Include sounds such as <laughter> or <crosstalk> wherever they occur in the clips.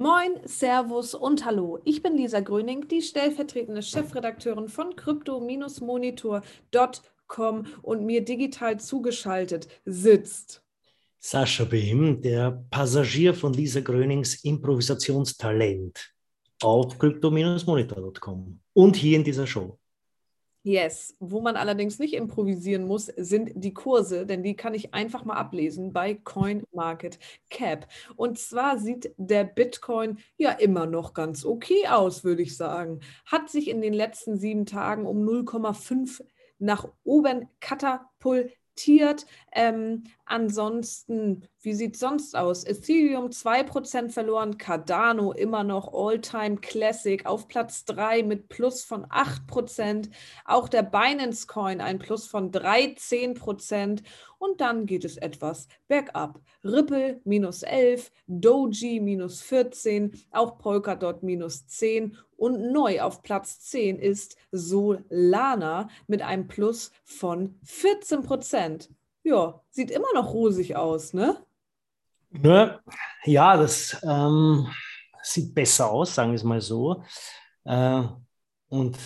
Moin, Servus und Hallo. Ich bin Lisa Gröning, die stellvertretende Chefredakteurin von crypto-monitor.com und mir digital zugeschaltet sitzt. Sascha Behm, der Passagier von Lisa Grönings Improvisationstalent auf crypto-monitor.com und hier in dieser Show. Yes, wo man allerdings nicht improvisieren muss, sind die Kurse, denn die kann ich einfach mal ablesen bei CoinMarketCap. Und zwar sieht der Bitcoin ja immer noch ganz okay aus, würde ich sagen. Hat sich in den letzten sieben Tagen um 0,5 nach oben katapultiert. Ähm, ansonsten, wie sieht es sonst aus? Ethereum 2% verloren, Cardano immer noch All-Time Classic auf Platz 3 mit Plus von 8%. Auch der Binance Coin ein Plus von 13% und dann geht es etwas bergab. Ripple minus 11, Doji minus 14, auch Polkadot minus 10 und neu auf Platz 10 ist Solana mit einem Plus von 14 Prozent. Ja, sieht immer noch rosig aus, ne? Ne ja, das ähm, sieht besser aus, sagen wir es mal so. Äh, und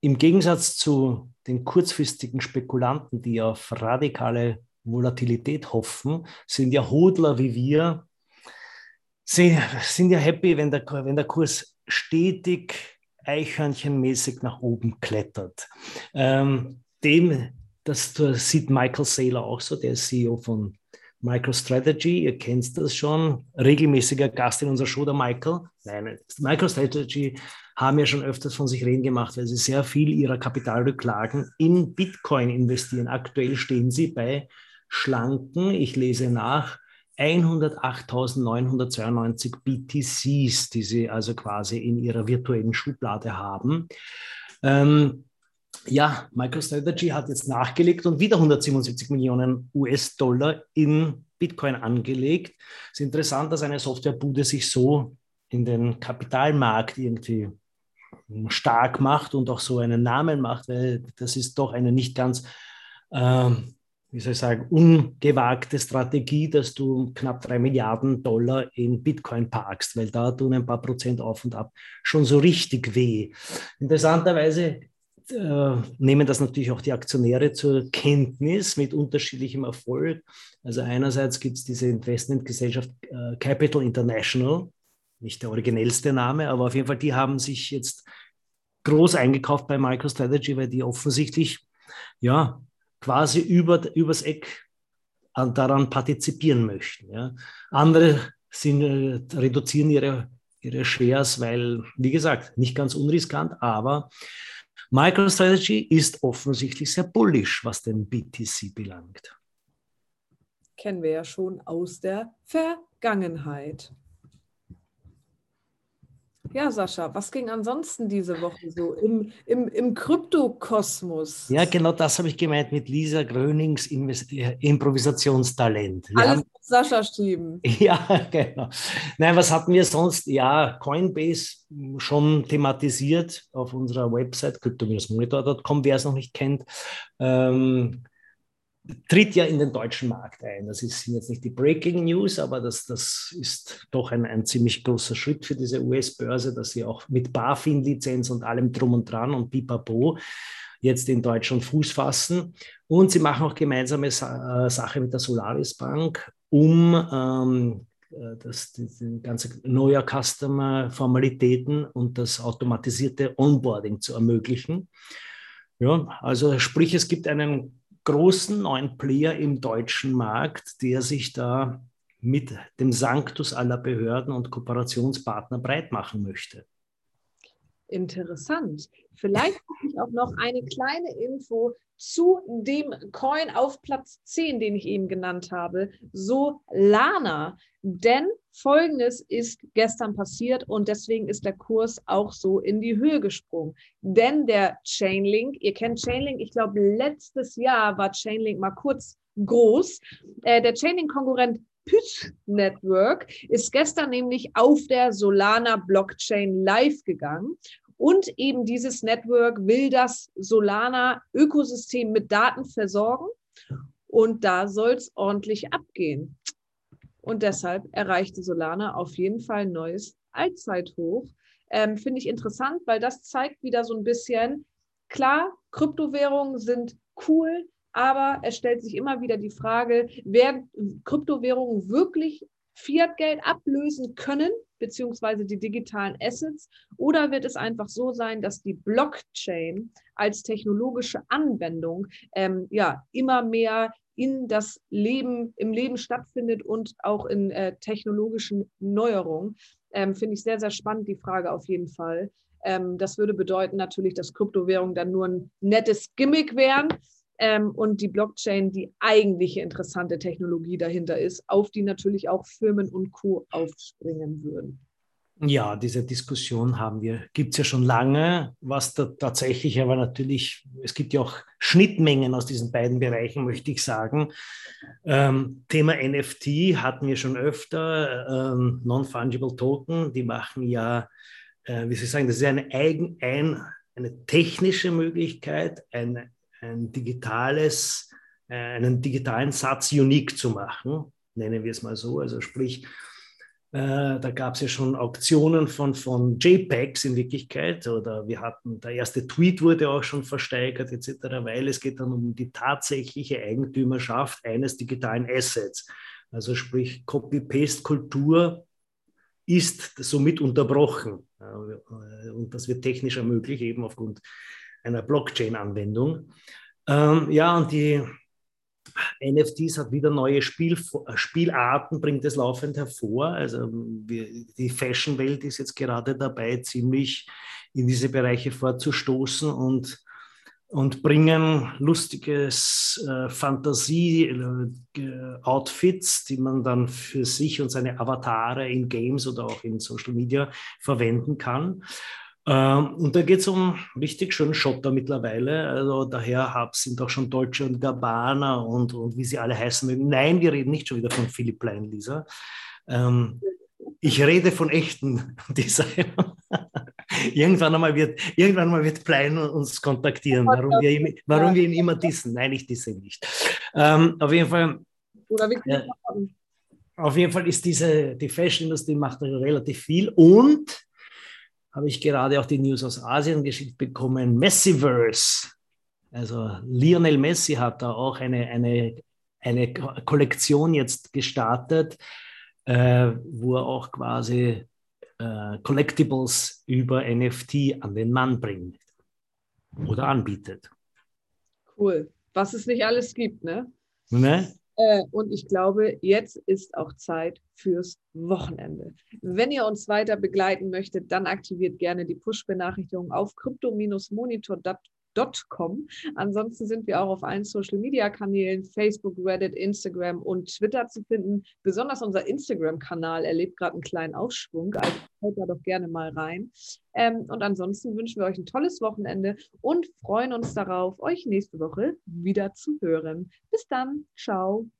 im Gegensatz zu den kurzfristigen Spekulanten, die auf radikale Volatilität hoffen, sind ja Hodler wie wir, sie sind ja happy, wenn der, wenn der Kurs stetig eichhörnchenmäßig nach oben klettert. Ähm, dem, das, das sieht Michael Saylor auch so, der CEO von MicroStrategy, ihr kennt das schon, regelmäßiger Gast in unserer Show, der Michael. Nein, MicroStrategy haben ja schon öfters von sich reden gemacht, weil sie sehr viel ihrer Kapitalrücklagen in Bitcoin investieren. Aktuell stehen sie bei schlanken, ich lese nach, 108.992 BTCs, die sie also quasi in ihrer virtuellen Schublade haben. Ähm, ja, MicroStrategy hat jetzt nachgelegt und wieder 177 Millionen US-Dollar in Bitcoin angelegt. Es ist interessant, dass eine Softwarebude sich so in den Kapitalmarkt irgendwie stark macht und auch so einen Namen macht, weil das ist doch eine nicht ganz ähm, wie soll ich sagen, ungewagte Strategie, dass du knapp drei Milliarden Dollar in Bitcoin parkst, weil da tun ein paar Prozent auf und ab schon so richtig weh. Interessanterweise äh, nehmen das natürlich auch die Aktionäre zur Kenntnis mit unterschiedlichem Erfolg. Also einerseits gibt es diese Investmentgesellschaft äh, Capital International, nicht der originellste Name, aber auf jeden Fall, die haben sich jetzt groß eingekauft bei MicroStrategy, weil die offensichtlich ja, quasi über, übers Eck daran partizipieren möchten. Ja. Andere sind, äh, reduzieren ihre, ihre Shares, weil, wie gesagt, nicht ganz unriskant, aber MicroStrategy ist offensichtlich sehr bullish, was den BTC belangt. Kennen wir ja schon aus der Vergangenheit. Ja, Sascha, was ging ansonsten diese Woche so im, im, im Kryptokosmos? Ja, genau das habe ich gemeint mit Lisa Grönings Invest äh, Improvisationstalent. Wir Alles haben, Sascha schieben. <laughs> Ja, genau. Nein, was hatten wir sonst? Ja, Coinbase schon thematisiert auf unserer Website crypto-monitor.com, wer es noch nicht kennt. Ähm, tritt ja in den deutschen Markt ein. Das ist jetzt nicht die Breaking News, aber das, das ist doch ein, ein ziemlich großer Schritt für diese US-Börse, dass sie auch mit BaFin-Lizenz und allem drum und dran und pipapo jetzt in Deutschland Fuß fassen. Und sie machen auch gemeinsame Sa äh, Sache mit der Solaris Bank, um ähm, äh, das, die, ganze neue Customer-Formalitäten und das automatisierte Onboarding zu ermöglichen. Ja, also sprich, es gibt einen großen neuen Player im deutschen Markt, der sich da mit dem Sanctus aller Behörden und Kooperationspartner breit machen möchte. Interessant. Vielleicht habe ich auch noch eine kleine Info zu dem Coin auf Platz 10, den ich eben genannt habe, Solana. Denn folgendes ist gestern passiert und deswegen ist der Kurs auch so in die Höhe gesprungen. Denn der Chainlink, ihr kennt Chainlink, ich glaube, letztes Jahr war Chainlink mal kurz groß. Äh, der Chainlink-Konkurrent Pyth Network ist gestern nämlich auf der Solana Blockchain live gegangen und eben dieses Network will das Solana-Ökosystem mit Daten versorgen. Und da soll es ordentlich abgehen. Und deshalb erreichte Solana auf jeden Fall ein neues Allzeithoch. Ähm, Finde ich interessant, weil das zeigt wieder so ein bisschen, klar, Kryptowährungen sind cool, aber es stellt sich immer wieder die Frage, werden Kryptowährungen wirklich Fiat-Geld ablösen können, beziehungsweise die digitalen Assets, oder wird es einfach so sein, dass die Blockchain als technologische Anwendung ähm, ja immer mehr in das Leben, im Leben stattfindet und auch in äh, technologischen Neuerungen. Ähm, Finde ich sehr, sehr spannend, die Frage auf jeden Fall. Ähm, das würde bedeuten natürlich, dass Kryptowährungen dann nur ein nettes Gimmick wären ähm, und die Blockchain die eigentliche interessante Technologie dahinter ist, auf die natürlich auch Firmen und Co. aufspringen würden. Ja, diese Diskussion haben wir, gibt es ja schon lange, was da tatsächlich aber natürlich, es gibt ja auch Schnittmengen aus diesen beiden Bereichen, möchte ich sagen. Ähm, Thema NFT hatten wir schon öfter, ähm, Non-Fungible Token, die machen ja, äh, wie ich sagen, das ist eine, eigen, ein, eine technische Möglichkeit, ein, ein digitales, äh, einen digitalen Satz unique zu machen, nennen wir es mal so, also sprich, äh, da gab es ja schon Auktionen von, von JPEGs in Wirklichkeit oder wir hatten, der erste Tweet wurde auch schon versteigert etc., weil es geht dann um die tatsächliche Eigentümerschaft eines digitalen Assets. Also sprich Copy-Paste-Kultur ist somit unterbrochen und das wird technisch ermöglicht eben aufgrund einer Blockchain-Anwendung. Ähm, ja, und die NFTs hat wieder neue Spiel, Spielarten, bringt es laufend hervor. Also wir, die Fashion-Welt ist jetzt gerade dabei, ziemlich in diese Bereiche vorzustoßen und, und bringen lustiges äh, Fantasie-Outfits, die man dann für sich und seine Avatare in Games oder auch in Social Media verwenden kann. Ähm, und da geht es um richtig schönen Schotter mittlerweile. Also daher sind auch schon Deutsche und Gabbana und, und wie sie alle heißen mögen. Nein, wir reden nicht schon wieder von Philipp Plein, Lisa. Ähm, ich rede von echten <laughs> Designern. <laughs> irgendwann einmal wird, irgendwann einmal wird Plein uns kontaktieren, warum wir, ihn, warum wir ihn immer dissen. Nein, ich disse ihn nicht. Ähm, auf jeden Fall. Äh, auf jeden Fall ist diese, die Fashion-Industrie macht relativ viel und habe ich gerade auch die News aus Asien geschickt bekommen. Messiverse. Also Lionel Messi hat da auch eine, eine, eine Kollektion jetzt gestartet, äh, wo er auch quasi äh, Collectibles über NFT an den Mann bringt oder anbietet. Cool. Was es nicht alles gibt, ne? Ne? Äh, und ich glaube, jetzt ist auch Zeit fürs Wochenende. Wenn ihr uns weiter begleiten möchtet, dann aktiviert gerne die Push-Benachrichtigung auf crypto-monitor.com Com. Ansonsten sind wir auch auf allen Social Media Kanälen, Facebook, Reddit, Instagram und Twitter zu finden. Besonders unser Instagram-Kanal erlebt gerade einen kleinen Aufschwung. Also schaut da doch gerne mal rein. Ähm, und ansonsten wünschen wir euch ein tolles Wochenende und freuen uns darauf, euch nächste Woche wieder zu hören. Bis dann. Ciao.